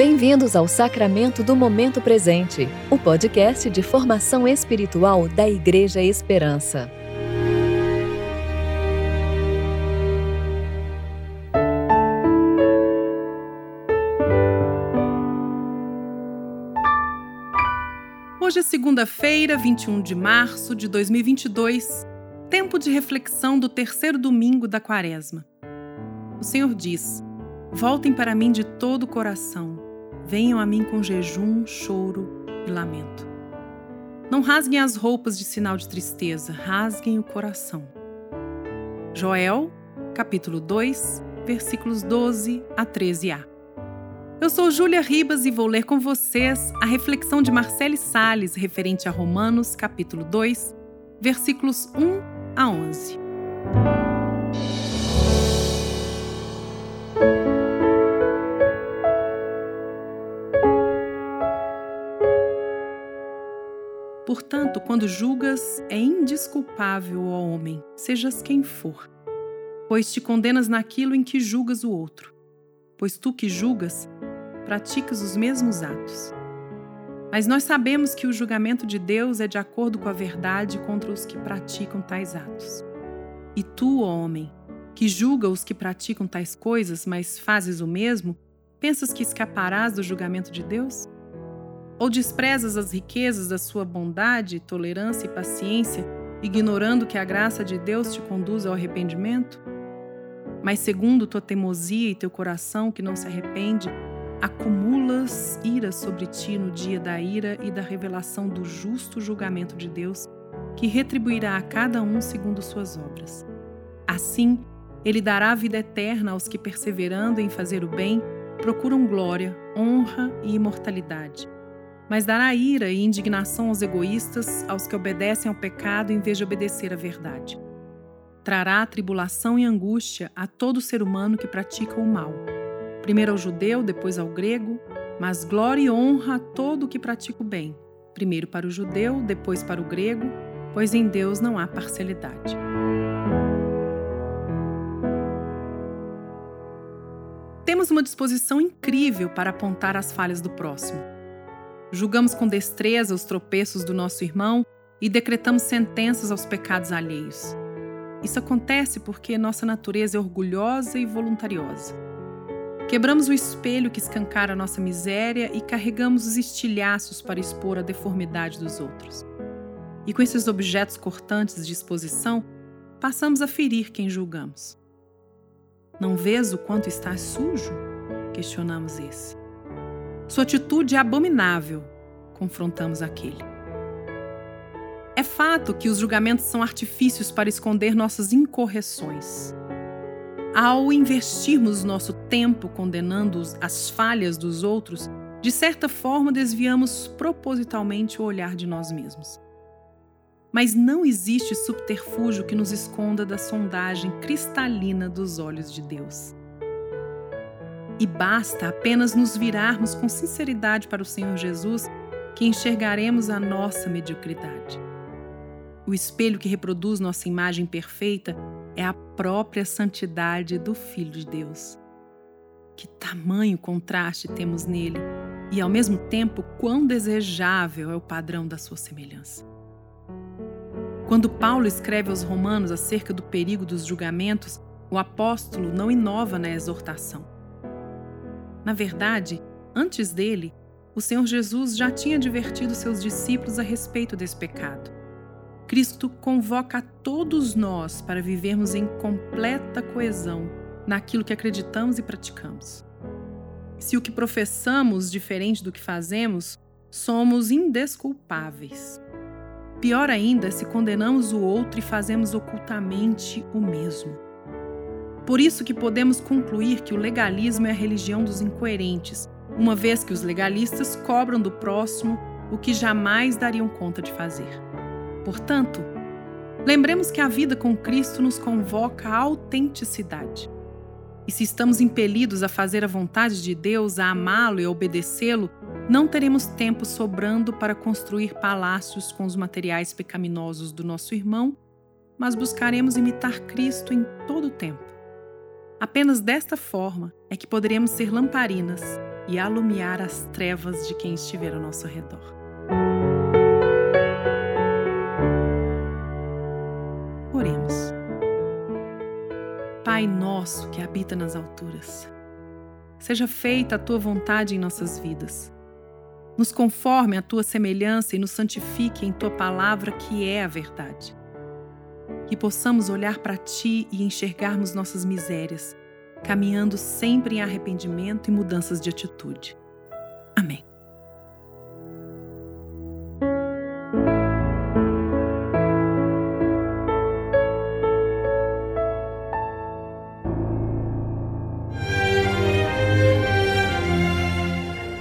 Bem-vindos ao Sacramento do Momento Presente, o podcast de formação espiritual da Igreja Esperança. Hoje é segunda-feira, 21 de março de 2022, tempo de reflexão do terceiro domingo da quaresma. O Senhor diz: Voltem para mim de todo o coração, venham a mim com jejum, choro e lamento. Não rasguem as roupas de sinal de tristeza, rasguem o coração. Joel, capítulo 2, versículos 12 a 13a. Eu sou Júlia Ribas e vou ler com vocês a reflexão de Marcele Sales referente a Romanos, capítulo 2, versículos 1 a 11. Quando julgas, é indisculpável, ó homem, sejas quem for, pois te condenas naquilo em que julgas o outro. Pois tu que julgas, praticas os mesmos atos. Mas nós sabemos que o julgamento de Deus é de acordo com a verdade contra os que praticam tais atos. E tu, ó homem, que julga os que praticam tais coisas, mas fazes o mesmo, pensas que escaparás do julgamento de Deus? Ou desprezas as riquezas da sua bondade, tolerância e paciência, ignorando que a graça de Deus te conduz ao arrependimento? Mas segundo tua teimosia e teu coração que não se arrepende, acumulas ira sobre ti no dia da ira e da revelação do justo julgamento de Deus, que retribuirá a cada um segundo suas obras. Assim, ele dará vida eterna aos que, perseverando em fazer o bem, procuram glória, honra e imortalidade mas dará ira e indignação aos egoístas, aos que obedecem ao pecado em vez de obedecer à verdade. Trará tribulação e angústia a todo ser humano que pratica o mal. Primeiro ao judeu, depois ao grego, mas glória e honra a todo que pratica o bem. Primeiro para o judeu, depois para o grego, pois em Deus não há parcialidade. Temos uma disposição incrível para apontar as falhas do próximo julgamos com destreza os tropeços do nosso irmão e decretamos sentenças aos pecados alheios. Isso acontece porque nossa natureza é orgulhosa e voluntariosa. Quebramos o espelho que escancara nossa miséria e carregamos os estilhaços para expor a deformidade dos outros. E com esses objetos cortantes de exposição, passamos a ferir quem julgamos. Não vês o quanto estás sujo? Questionamos esse. Sua atitude é abominável, confrontamos aquele. É fato que os julgamentos são artifícios para esconder nossas incorreções. Ao investirmos nosso tempo condenando as falhas dos outros, de certa forma desviamos propositalmente o olhar de nós mesmos. Mas não existe subterfúgio que nos esconda da sondagem cristalina dos olhos de Deus. E basta apenas nos virarmos com sinceridade para o Senhor Jesus que enxergaremos a nossa mediocridade. O espelho que reproduz nossa imagem perfeita é a própria santidade do Filho de Deus. Que tamanho contraste temos nele e, ao mesmo tempo, quão desejável é o padrão da sua semelhança. Quando Paulo escreve aos Romanos acerca do perigo dos julgamentos, o apóstolo não inova na exortação na verdade, antes dele, o Senhor Jesus já tinha advertido seus discípulos a respeito desse pecado. Cristo convoca a todos nós para vivermos em completa coesão naquilo que acreditamos e praticamos. Se o que professamos diferente do que fazemos, somos indesculpáveis. Pior ainda se condenamos o outro e fazemos ocultamente o mesmo. Por isso que podemos concluir que o legalismo é a religião dos incoerentes, uma vez que os legalistas cobram do próximo o que jamais dariam conta de fazer. Portanto, lembremos que a vida com Cristo nos convoca à autenticidade. E se estamos impelidos a fazer a vontade de Deus, a amá-lo e a obedecê-lo, não teremos tempo sobrando para construir palácios com os materiais pecaminosos do nosso irmão, mas buscaremos imitar Cristo em todo o tempo. Apenas desta forma é que poderemos ser lamparinas e alumiar as trevas de quem estiver ao nosso redor. Oremos. Pai nosso que habita nas alturas, seja feita a tua vontade em nossas vidas. Nos conforme a tua semelhança e nos santifique em tua palavra, que é a verdade. Que possamos olhar para ti e enxergarmos nossas misérias caminhando sempre em arrependimento e mudanças de atitude. Amém.